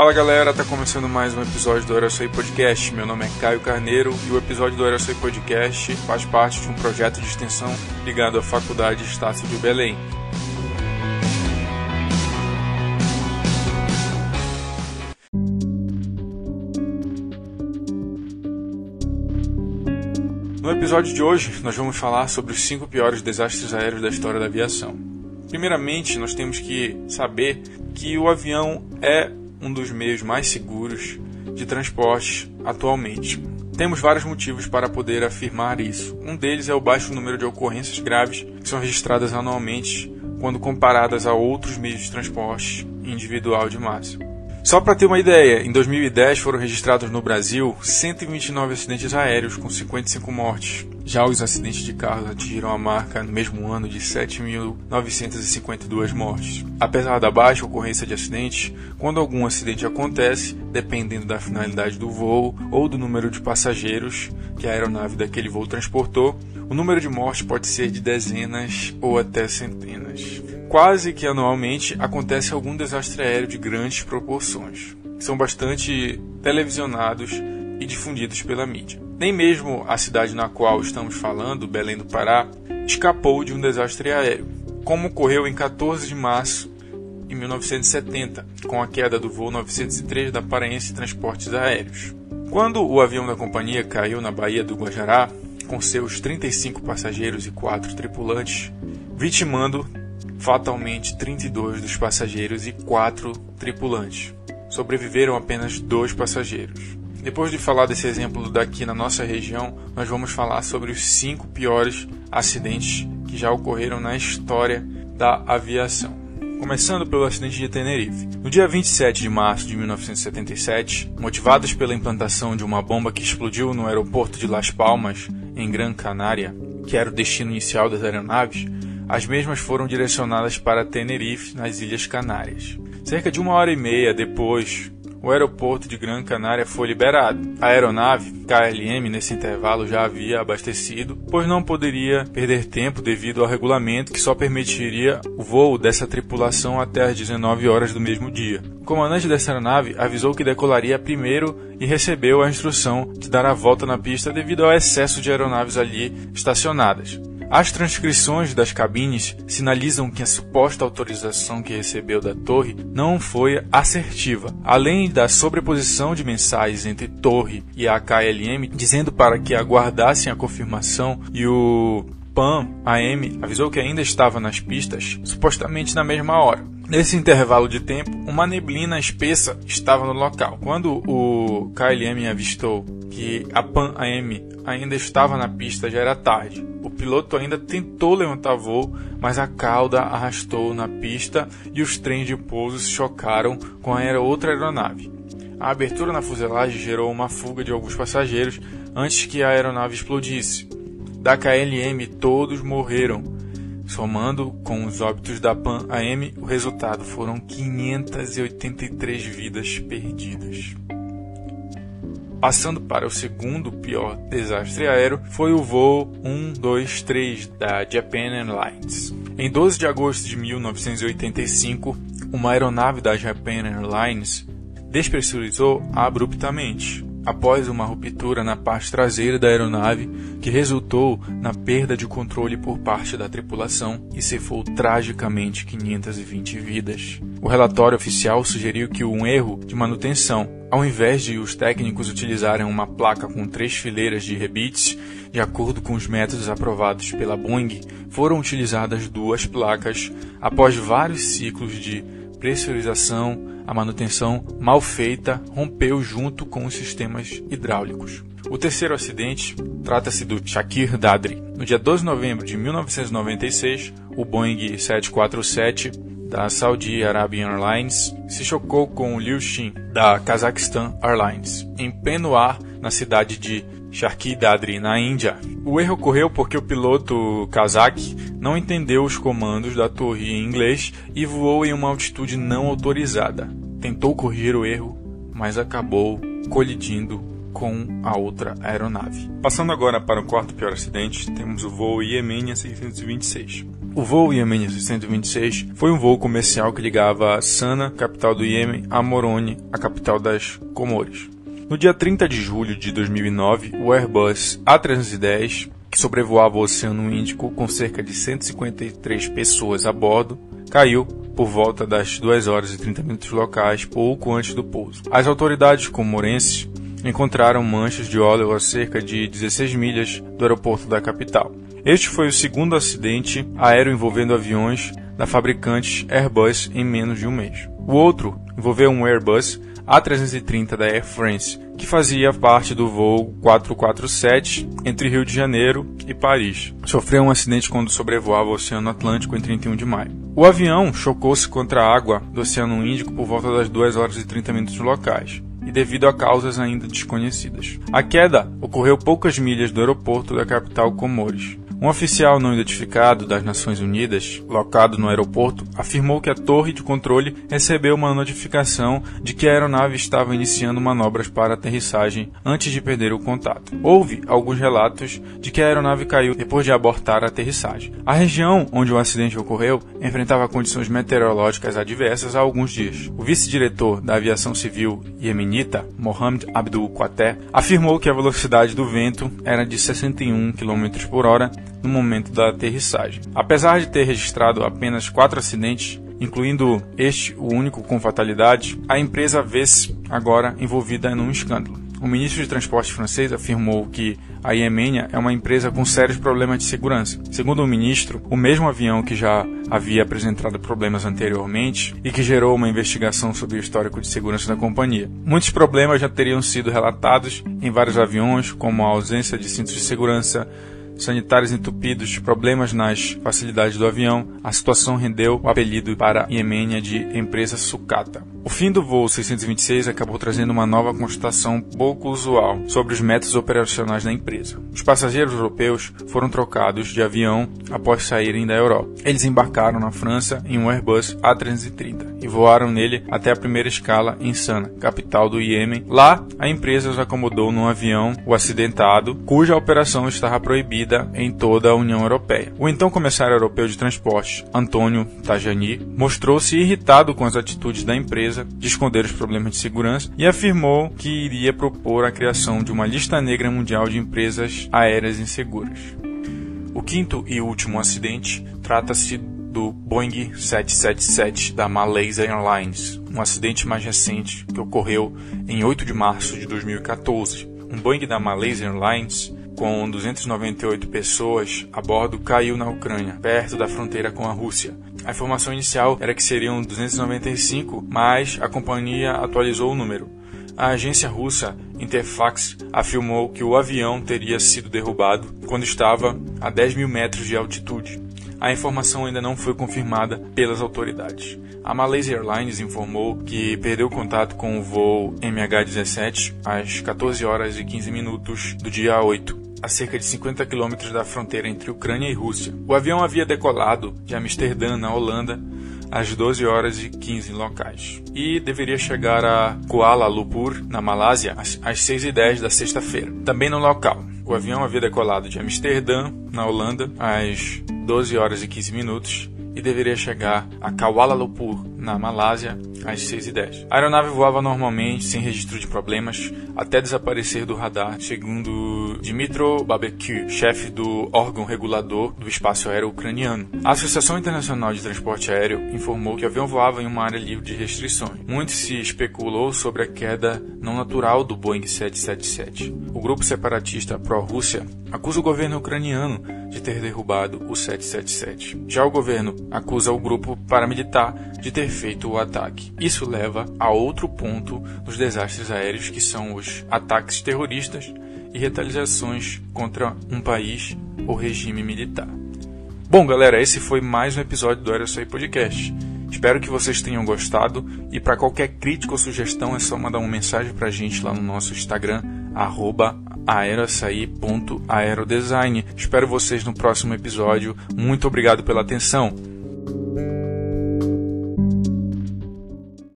Fala galera, tá começando mais um episódio do Aeroçoi Podcast. Meu nome é Caio Carneiro e o episódio do Aeroçoi Podcast faz parte de um projeto de extensão ligado à Faculdade Estácio de Belém. No episódio de hoje, nós vamos falar sobre os cinco piores desastres aéreos da história da aviação. Primeiramente, nós temos que saber que o avião é um dos meios mais seguros de transporte atualmente. Temos vários motivos para poder afirmar isso. Um deles é o baixo número de ocorrências graves que são registradas anualmente quando comparadas a outros meios de transporte individual de massa. Só para ter uma ideia, em 2010 foram registrados no Brasil 129 acidentes aéreos com 55 mortes. Já os acidentes de carros atingiram a marca no mesmo ano de 7.952 mortes. Apesar da baixa ocorrência de acidentes, quando algum acidente acontece, dependendo da finalidade do voo ou do número de passageiros que a aeronave daquele voo transportou, o número de mortes pode ser de dezenas ou até centenas. Quase que anualmente acontece algum desastre aéreo de grandes proporções, que são bastante televisionados e difundidos pela mídia. Nem mesmo a cidade na qual estamos falando, Belém do Pará, escapou de um desastre aéreo, como ocorreu em 14 de março de 1970, com a queda do voo 903 da Paraense Transportes Aéreos. Quando o avião da companhia caiu na Baía do Guajará, com seus 35 passageiros e 4 tripulantes, vitimando fatalmente 32 dos passageiros e 4 tripulantes. Sobreviveram apenas dois passageiros. Depois de falar desse exemplo daqui na nossa região, nós vamos falar sobre os cinco piores acidentes que já ocorreram na história da aviação. Começando pelo acidente de Tenerife. No dia 27 de março de 1977, motivados pela implantação de uma bomba que explodiu no aeroporto de Las Palmas, em Gran Canária, que era o destino inicial das aeronaves, as mesmas foram direcionadas para Tenerife, nas Ilhas Canárias. Cerca de uma hora e meia depois, o aeroporto de Gran Canária foi liberado. A aeronave KLM nesse intervalo já havia abastecido, pois não poderia perder tempo devido ao regulamento que só permitiria o voo dessa tripulação até as 19 horas do mesmo dia. O comandante dessa aeronave avisou que decolaria primeiro e recebeu a instrução de dar a volta na pista devido ao excesso de aeronaves ali estacionadas. As transcrições das cabines sinalizam que a suposta autorização que recebeu da torre não foi assertiva, além da sobreposição de mensagens entre torre e a KLM, dizendo para que aguardassem a confirmação e o PAN AM avisou que ainda estava nas pistas, supostamente na mesma hora. Nesse intervalo de tempo, uma neblina espessa estava no local. Quando o KLM avistou que a PAN AM ainda estava na pista, já era tarde. O piloto ainda tentou levantar voo, mas a cauda arrastou na pista e os trens de pouso se chocaram com a outra aeronave. A abertura na fuselagem gerou uma fuga de alguns passageiros antes que a aeronave explodisse. Da KLM, todos morreram Somando com os óbitos da Pan AM, o resultado foram 583 vidas perdidas. Passando para o segundo pior desastre aéreo, foi o voo 123 da Japan Airlines. Em 12 de agosto de 1985, uma aeronave da Japan Airlines despressurizou abruptamente após uma ruptura na parte traseira da aeronave que resultou na perda de controle por parte da tripulação e cefou tragicamente 520 vidas. O relatório oficial sugeriu que um erro de manutenção, ao invés de os técnicos utilizarem uma placa com três fileiras de rebites, de acordo com os métodos aprovados pela Boeing, foram utilizadas duas placas após vários ciclos de pressurização, a manutenção mal feita rompeu junto com os sistemas hidráulicos. O terceiro acidente trata-se do Shakir Dadri. No dia 12 de novembro de 1996, o Boeing 747 da Saudi Arabian Airlines se chocou com o Liu Xin da Kazakhstan Airlines em pleno ar na cidade de Sharki Dadri, na Índia. O erro ocorreu porque o piloto kazakh não entendeu os comandos da torre em inglês e voou em uma altitude não autorizada. Tentou corrigir o erro, mas acabou colidindo com a outra aeronave. Passando agora para o quarto pior acidente, temos o voo Yemenia 626. O voo Yemeni 626 foi um voo comercial que ligava Sana, capital do Iêmen, a Moroni, a capital das Comores. No dia 30 de julho de 2009, o Airbus A310, que sobrevoava o Oceano Índico com cerca de 153 pessoas a bordo, caiu por volta das 2 horas e 30 minutos locais, pouco antes do pouso. As autoridades comorenses encontraram manchas de óleo a cerca de 16 milhas do aeroporto da capital. Este foi o segundo acidente aéreo envolvendo aviões da fabricante Airbus em menos de um mês. O outro envolveu um Airbus A330 da Air France, que fazia parte do voo 447 entre Rio de Janeiro e Paris. Sofreu um acidente quando sobrevoava o Oceano Atlântico em 31 de maio. O avião chocou-se contra a água do Oceano Índico por volta das 2 horas e 30 minutos locais e devido a causas ainda desconhecidas. A queda ocorreu poucas milhas do aeroporto da capital Comores. Um oficial não identificado das Nações Unidas, locado no aeroporto, afirmou que a torre de controle recebeu uma notificação de que a aeronave estava iniciando manobras para aterrissagem antes de perder o contato. Houve alguns relatos de que a aeronave caiu depois de abortar a aterrissagem. A região onde o acidente ocorreu enfrentava condições meteorológicas adversas há alguns dias. O vice-diretor da aviação civil iemenita, Mohamed Abdul Qater, afirmou que a velocidade do vento era de 61 km por hora no momento da aterrissagem. Apesar de ter registrado apenas quatro acidentes, incluindo este o único com fatalidade, a empresa vê-se agora envolvida num escândalo. O ministro de Transporte francês afirmou que a Iemenia é uma empresa com sérios problemas de segurança. Segundo o ministro, o mesmo avião que já havia apresentado problemas anteriormente e que gerou uma investigação sobre o histórico de segurança da companhia. Muitos problemas já teriam sido relatados em vários aviões, como a ausência de cintos de segurança, sanitários entupidos, problemas nas facilidades do avião, a situação rendeu o apelido para Iemenia de empresa sucata. O fim do voo 626 acabou trazendo uma nova constatação pouco usual sobre os métodos operacionais da empresa. Os passageiros europeus foram trocados de avião após saírem da Europa. Eles embarcaram na França em um Airbus A330 e voaram nele até a primeira escala em Sana, capital do Iêmen. Lá, a empresa os acomodou num avião, o acidentado, cuja operação estava proibida em toda a União Europeia. O então comissário europeu de transporte, Antônio Tajani, mostrou-se irritado com as atitudes da empresa de esconder os problemas de segurança e afirmou que iria propor a criação de uma lista negra mundial de empresas aéreas inseguras. O quinto e último acidente trata-se do Boeing 777 da Malaysia Airlines, um acidente mais recente que ocorreu em 8 de março de 2014. Um Boeing da Malaysia Airlines com 298 pessoas a bordo caiu na Ucrânia, perto da fronteira com a Rússia. A informação inicial era que seriam 295, mas a companhia atualizou o número. A agência russa Interfax afirmou que o avião teria sido derrubado quando estava a 10 mil metros de altitude. A informação ainda não foi confirmada pelas autoridades. A Malaysia Airlines informou que perdeu contato com o voo MH17 às 14 horas e 15 minutos do dia 8 a cerca de 50 quilômetros da fronteira entre Ucrânia e Rússia. O avião havia decolado de Amsterdã, na Holanda, às 12 horas e 15 locais. E deveria chegar a Kuala Lumpur, na Malásia, às 6 e 10 da sexta-feira, também no local. O avião havia decolado de Amsterdã, na Holanda, às 12 horas e 15 minutos e deveria chegar a Kuala Lumpur, na Malásia, às 6h10. A aeronave voava normalmente, sem registro de problemas, até desaparecer do radar, segundo Dmitro Babeky, chefe do órgão regulador do espaço aéreo ucraniano. A Associação Internacional de Transporte Aéreo informou que o avião voava em uma área livre de restrições. Muito se especulou sobre a queda não natural do Boeing 777. O grupo separatista pró-Rússia acusa o governo ucraniano de ter derrubado o 777. Já o governo acusa o grupo paramilitar de ter feito o ataque. Isso leva a outro ponto dos desastres aéreos, que são os ataques terroristas e retaliações contra um país ou regime militar. Bom, galera, esse foi mais um episódio do Aerosaí Podcast. Espero que vocês tenham gostado e para qualquer crítica ou sugestão é só mandar uma mensagem para a gente lá no nosso Instagram, arroba. Espero vocês no próximo episódio. Muito obrigado pela atenção.